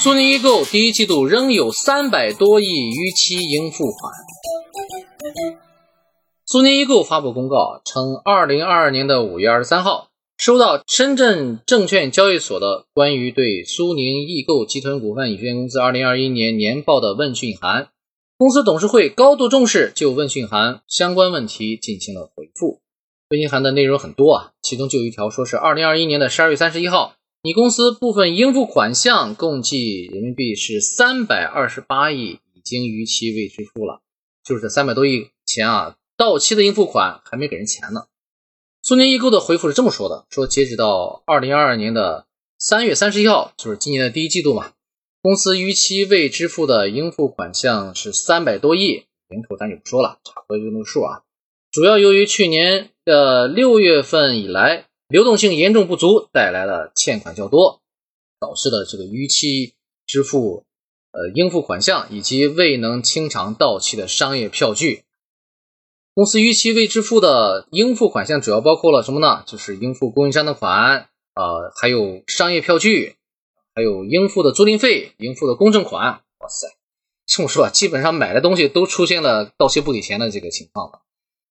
苏宁易购第一季度仍有三百多亿逾期应付款。苏宁易购发布公告称，二零二二年的五月二十三号，收到深圳证券交易所的关于对苏宁易购集团股份有限公司二零二一年年报的问讯函。公司董事会高度重视，就问讯函相关问题进行了回复。问讯函的内容很多啊，其中就有一条说是二零二一年的十二月三十一号。你公司部分应付款项共计人民币是三百二十八亿，已经逾期未支付了，就是这三百多亿钱啊，到期的应付款还没给人钱呢。苏宁易购的回复是这么说的：说截止到二零二二年的三月三十一号，就是今年的第一季度嘛，公司逾期未支付的应付款项是三百多亿，零头咱就不说了，差不多就那个数啊。主要由于去年的六月份以来。流动性严重不足带来了欠款较多，导致了这个逾期支付呃应付款项以及未能清偿到期的商业票据。公司逾期未支付的应付款项主要包括了什么呢？就是应付供应商的款，呃，还有商业票据，还有应付的租赁费、应付的公证款。哇塞，这么说啊，基本上买的东西都出现了到期不给钱的这个情况了。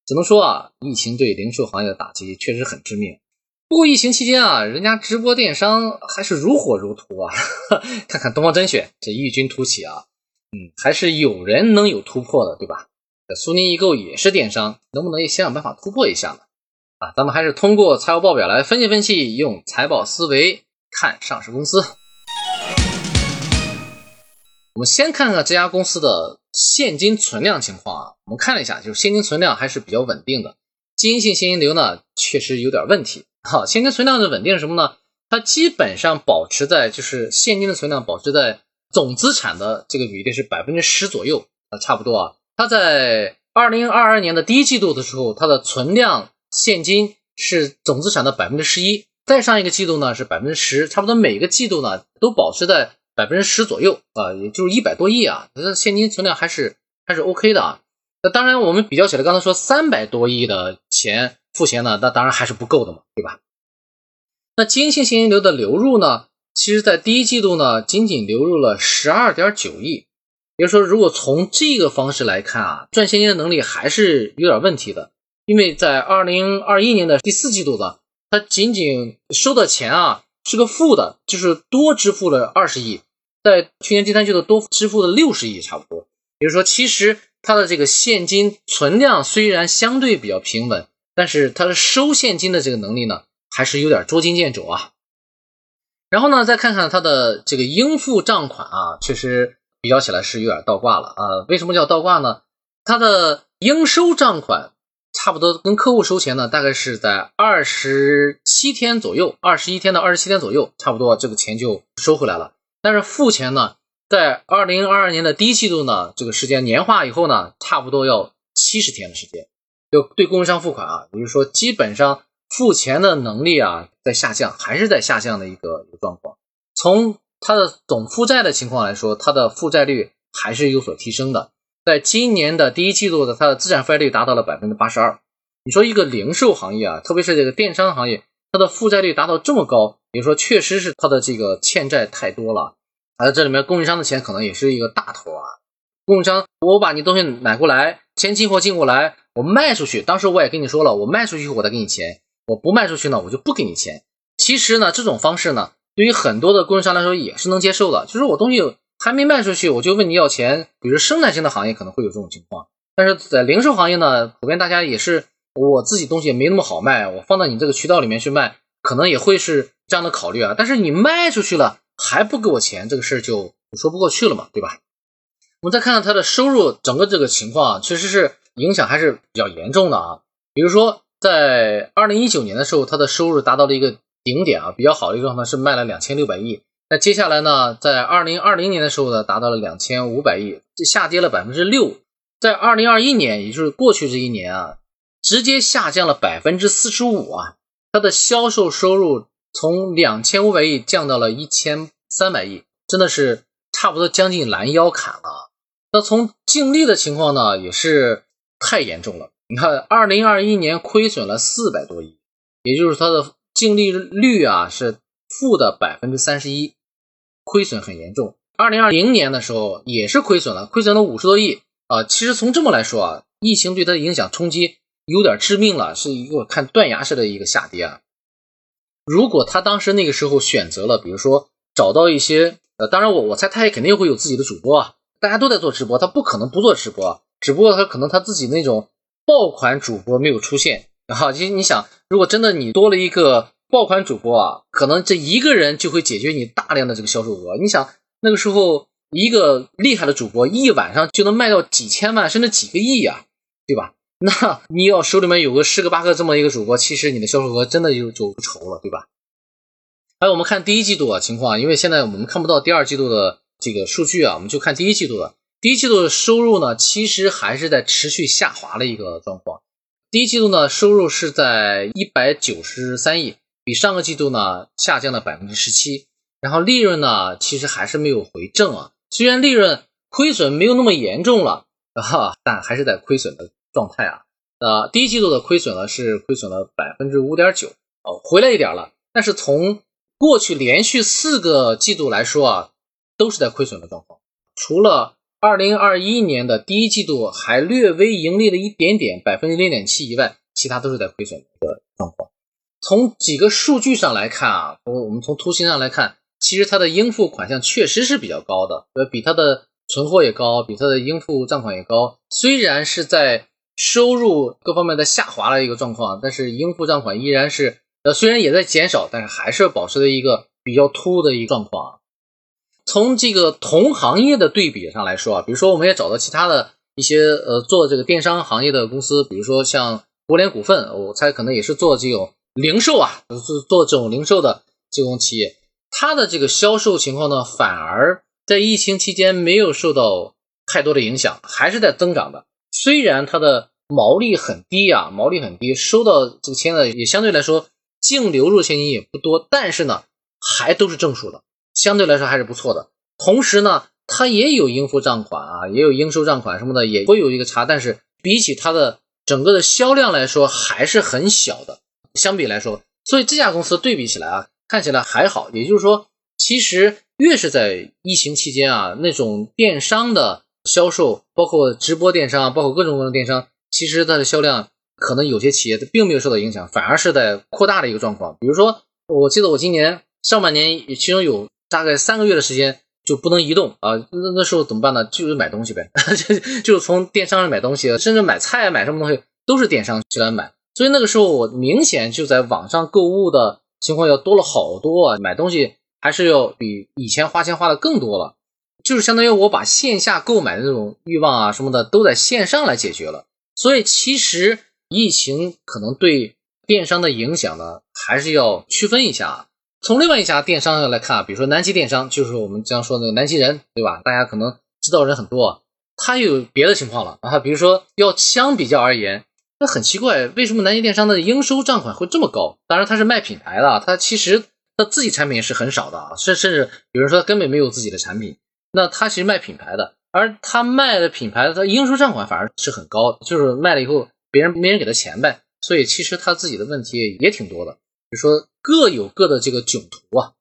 只能说啊，疫情对零售行业的打击确实很致命。不过疫情期间啊，人家直播电商还是如火如荼啊！看看东方甄选这异军突起啊，嗯，还是有人能有突破的，对吧？苏宁易购也是电商，能不能也想想办法突破一下呢？啊，咱们还是通过财务报表来分析分析，用财报思维看上市公司。我们先看看这家公司的现金存量情况啊，我们看了一下，就是现金存量还是比较稳定的，经营性现金流呢确实有点问题。好，现金存量的稳定是什么呢？它基本上保持在就是现金的存量保持在总资产的这个比例是百分之十左右啊，差不多啊。它在二零二二年的第一季度的时候，它的存量现金是总资产的百分之十一，再上一个季度呢是百分之十，差不多每个季度呢都保持在百分之十左右啊，也就是一百多亿啊，它的现金存量还是还是 OK 的啊。那当然，我们比较起来，刚才说三百多亿的钱。付钱呢，那当然还是不够的嘛，对吧？那经营性现金流的流入呢，其实在第一季度呢，仅仅流入了十二点九亿。也就是说，如果从这个方式来看啊，赚现金的能力还是有点问题的。因为在二零二一年的第四季度呢，它仅仅收的钱啊是个负的，就是多支付了二十亿，在去年第三季度多支付了六十亿，差不多。也就是说，其实它的这个现金存量虽然相对比较平稳。但是它的收现金的这个能力呢，还是有点捉襟见肘啊。然后呢，再看看它的这个应付账款啊，确实比较起来是有点倒挂了啊。为什么叫倒挂呢？它的应收账款差不多跟客户收钱呢，大概是在二十七天左右，二十一天到二十七天左右，差不多这个钱就收回来了。但是付钱呢，在二零二二年的第一季度呢，这个时间年化以后呢，差不多要七十天的时间。就对供应商付款啊，也就是说，基本上付钱的能力啊在下降，还是在下降的一个一个状况。从它的总负债的情况来说，它的负债率还是有所提升的。在今年的第一季度的它的资产负债率达到了百分之八十二。你说一个零售行业啊，特别是这个电商行业，它的负债率达到这么高，也说，确实是它的这个欠债太多了。而这里面供应商的钱可能也是一个大头啊。供应商，我把你东西买过来，先进货进过来。我卖出去，当时我也跟你说了，我卖出去我再给你钱，我不卖出去呢，我就不给你钱。其实呢，这种方式呢，对于很多的供应商来说也是能接受的。就是我东西还没卖出去，我就问你要钱。比如生产性的行业可能会有这种情况，但是在零售行业呢，普遍大家也是我自己东西也没那么好卖，我放到你这个渠道里面去卖，可能也会是这样的考虑啊。但是你卖出去了还不给我钱，这个事儿就说不过去了嘛，对吧？我们再看看它的收入，整个这个情况啊确实是。影响还是比较严重的啊，比如说在二零一九年的时候，它的收入达到了一个顶点啊，比较好的一个状态是卖了两千六百亿。那接下来呢，在二零二零年的时候呢，达到了两千五百亿，这下跌了百分之六。在二零二一年，也就是过去这一年啊，直接下降了百分之四十五啊，它的销售收入从两千五百亿降到了一千三百亿，真的是差不多将近拦腰砍了。那从净利的情况呢，也是。太严重了！你看，二零二一年亏损了四百多亿，也就是它的净利率啊是负的百分之三十一，亏损很严重。二零二零年的时候也是亏损了，亏损了五十多亿啊。其实从这么来说啊，疫情对它的影响冲击有点致命了，是一个看断崖式的一个下跌啊。如果他当时那个时候选择了，比如说找到一些呃，当然我我猜他也肯定会有自己的主播啊，大家都在做直播，他不可能不做直播，只不过他可能他自己那种爆款主播没有出现。然后其实你想，如果真的你多了一个爆款主播啊，可能这一个人就会解决你大量的这个销售额。你想那个时候一个厉害的主播一晚上就能卖到几千万甚至几个亿呀，对吧？那你要手里面有个十个八个这么一个主播，其实你的销售额真的就就不愁了，对吧？还有我们看第一季度啊情况，因为现在我们看不到第二季度的这个数据啊，我们就看第一季度的。第一季度的收入呢，其实还是在持续下滑的一个状况。第一季度呢，收入是在一百九十三亿，比上个季度呢下降了百分之十七。然后利润呢，其实还是没有回正啊，虽然利润亏损没有那么严重了啊，但还是在亏损的。状态啊，呃，第一季度的亏损呢是亏损了百分之五点九，哦，回来一点了。但是从过去连续四个季度来说啊，都是在亏损的状况。除了二零二一年的第一季度还略微盈利了一点点，百分之零点七以外，其他都是在亏损的状况。从几个数据上来看啊，我我们从图形上来看，其实它的应付款项确实是比较高的，呃，比它的存货也高，比它的应付账款也高。虽然是在收入各方面的下滑的一个状况，但是应付账款依然是呃，虽然也在减少，但是还是保持了一个比较突的一个状况。从这个同行业的对比上来说啊，比如说我们也找到其他的一些呃做这个电商行业的公司，比如说像国联股份，我猜可能也是做这种零售啊，做做这种零售的这种企业，它的这个销售情况呢，反而在疫情期间没有受到太多的影响，还是在增长的。虽然它的毛利很低啊，毛利很低，收到这个钱呢也相对来说净流入现金也不多，但是呢还都是正数的，相对来说还是不错的。同时呢，它也有应付账款啊，也有应收账款什么的，也会有一个差，但是比起它的整个的销量来说还是很小的，相比来说，所以这家公司对比起来啊，看起来还好。也就是说，其实越是在疫情期间啊，那种电商的。销售包括直播电商，包括各种各样的电商，其实它的销量可能有些企业并没有受到影响，反而是在扩大的一个状况。比如说，我记得我今年上半年其中有大概三个月的时间就不能移动啊，那那时候怎么办呢？就是买东西呗，就就从电商上买东西，甚至买菜买什么东西都是电商去来买。所以那个时候我明显就在网上购物的情况要多了好多啊，买东西还是要比以前花钱花的更多了。就是相当于我把线下购买的那种欲望啊什么的都在线上来解决了，所以其实疫情可能对电商的影响呢，还是要区分一下。从另外一家电商来看啊，比如说南极电商，就是我们经常说那个南极人，对吧？大家可能知道人很多，它有别的情况了啊。比如说要相比较而言，那很奇怪，为什么南极电商的应收账款会这么高？当然他是卖品牌的，他其实他自己产品是很少的啊，甚甚至有人说他根本没有自己的产品。那他其实卖品牌的，而他卖的品牌，他应收账款反而是很高，就是卖了以后别人没人给他钱呗，所以其实他自己的问题也挺多的，比如说各有各的这个囧途啊。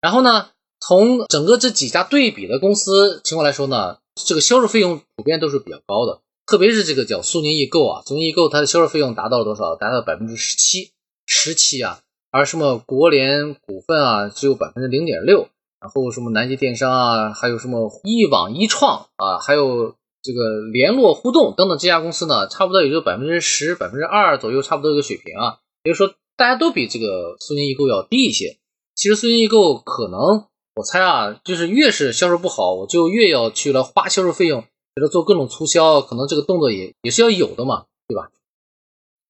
然后呢，从整个这几家对比的公司情况来说呢，这个销售费用普遍都是比较高的，特别是这个叫苏宁易购啊，苏宁易购它的销售费用达到了多少？达到百分之十七，十七啊，而什么国联股份啊，只有百分之零点六。然后什么南极电商啊，还有什么一网一创啊，还有这个联络互动等等这家公司呢，差不多也就百分之十、百分之二左右，差不多一个水平啊。也就是说，大家都比这个苏宁易购要低一些。其实苏宁易购可能，我猜啊，就是越是销售不好，我就越要去了花销售费用，给他做各种促销，可能这个动作也也是要有的嘛，对吧？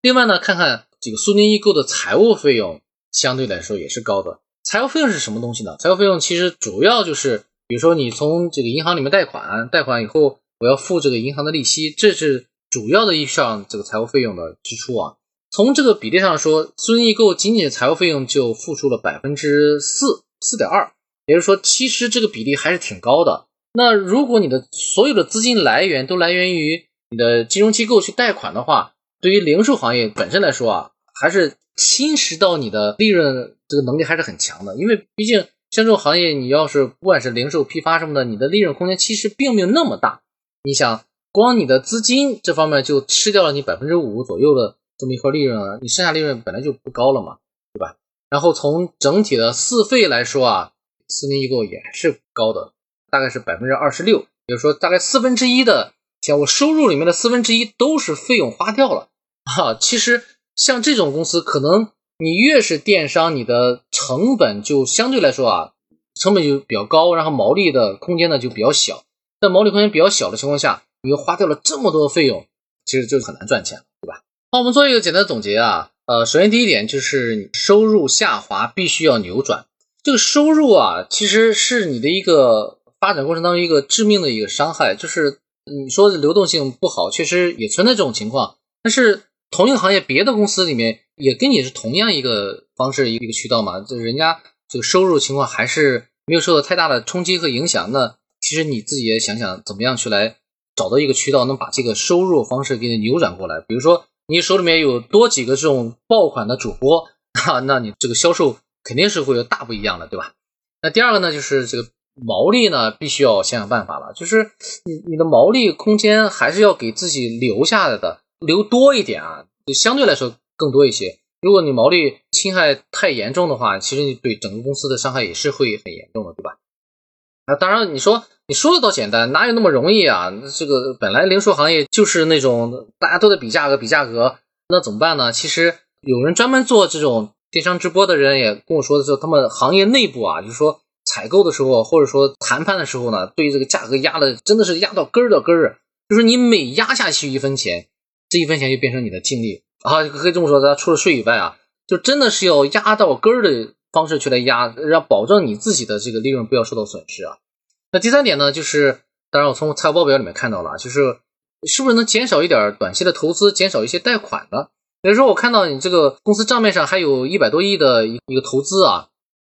另外呢，看看这个苏宁易购的财务费用，相对来说也是高的。财务费用是什么东西呢？财务费用其实主要就是，比如说你从这个银行里面贷款，贷款以后我要付这个银行的利息，这是主要的一项这个财务费用的支出啊。从这个比例上说，苏宁易购仅仅财务费用就付出了百分之四四点二，也就是说，其实这个比例还是挺高的。那如果你的所有的资金来源都来源于你的金融机构去贷款的话，对于零售行业本身来说啊，还是侵蚀到你的利润这个能力还是很强的。因为毕竟像这种行业，你要是不管是零售、批发什么的，你的利润空间其实并没有那么大。你想，光你的资金这方面就吃掉了你百分之五左右的这么一块利润了，你剩下利润本来就不高了嘛，对吧？然后从整体的四费来说啊，四年一购也是高的，大概是百分之二十六，也就是说大概四分之一的。像我收入里面的四分之一都是费用花掉了啊！其实像这种公司，可能你越是电商，你的成本就相对来说啊，成本就比较高，然后毛利的空间呢就比较小。在毛利空间比较小的情况下，你又花掉了这么多的费用，其实就很难赚钱了，对吧？好，我们做一个简单的总结啊，呃，首先第一点就是收入下滑必须要扭转。这个收入啊，其实是你的一个发展过程当中一个致命的一个伤害，就是。你说的流动性不好，确实也存在这种情况。但是同一个行业，别的公司里面也跟你是同样一个方式、一个渠道嘛，就是人家这个收入情况还是没有受到太大的冲击和影响。那其实你自己也想想，怎么样去来找到一个渠道，能把这个收入方式给你扭转过来。比如说，你手里面有多几个这种爆款的主播，那那你这个销售肯定是会有大不一样的，对吧？那第二个呢，就是这个。毛利呢，必须要想想办法了。就是你你的毛利空间还是要给自己留下来的，留多一点啊，就相对来说更多一些。如果你毛利侵害太严重的话，其实你对整个公司的伤害也是会很严重的，对吧？啊，当然你说你说的倒简单，哪有那么容易啊？这个本来零售行业就是那种大家都在比价格，比价格，那怎么办呢？其实有人专门做这种电商直播的人也跟我说的是，他们行业内部啊，就是说。采购的时候，或者说谈判的时候呢，对这个价格压的真的是压到根儿的根儿，就是你每压下去一分钱，这一分钱就变成你的净利啊，可以这么说，咱除了税以外啊，就真的是要压到根儿的方式去来压，让保证你自己的这个利润不要受到损失啊。那第三点呢，就是当然我从财务报表里面看到了，就是是不是能减少一点短期的投资，减少一些贷款呢？比如说我看到你这个公司账面上还有一百多亿的一个投资啊。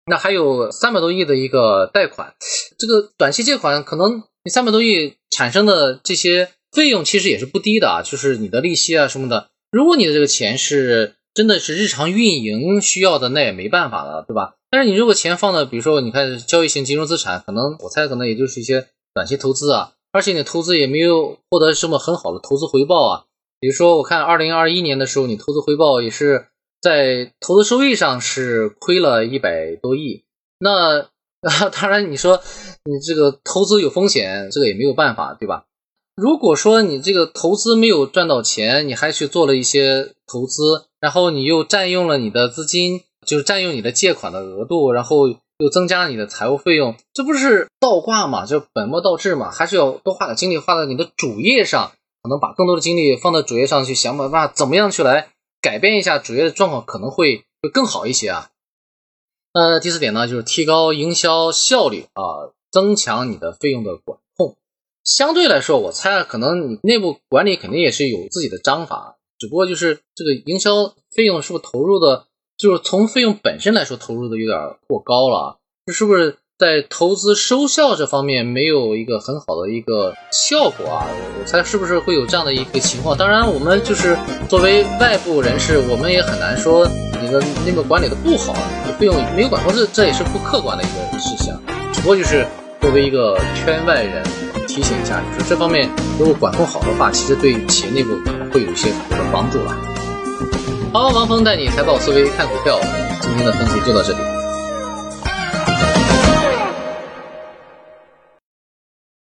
那还有三百多亿的一个贷款，这个短期借款可能你三百多亿产生的这些费用其实也是不低的啊，就是你的利息啊什么的。如果你的这个钱是真的是日常运营需要的，那也没办法了，对吧？但是你如果钱放的，比如说你看交易型金融资产，可能我猜可能也就是一些短期投资啊，而且你投资也没有获得什么很好的投资回报啊。比如说我看二零二一年的时候，你投资回报也是。在投资收益上是亏了一百多亿，那啊 当然你说你这个投资有风险，这个也没有办法，对吧？如果说你这个投资没有赚到钱，你还去做了一些投资，然后你又占用了你的资金，就是占用你的借款的额度，然后又增加你的财务费用，这不是倒挂嘛？就本末倒置嘛？还是要多花点精力花在你的主业上，可能把更多的精力放在主业上去想办法，怎么样去来。改变一下主页的状况可能会会更好一些啊。那第四点呢，就是提高营销效率啊，增强你的费用的管。相对来说，我猜可能你内部管理肯定也是有自己的章法，只不过就是这个营销费用是不是投入的，就是从费用本身来说投入的有点过高了，这是不是？在投资收效这方面没有一个很好的一个效果啊，我猜是不是会有这样的一个情况？当然，我们就是作为外部人士，我们也很难说你的内部管理的不好，费用没有管控，这这也是不客观的一个事项。只不过就是作为一个圈外人提醒一下，就是这方面如果管控好的话，其实对企业内部会有一些帮助了。好，王峰带你财报思维看股票，今天的分析就到这里。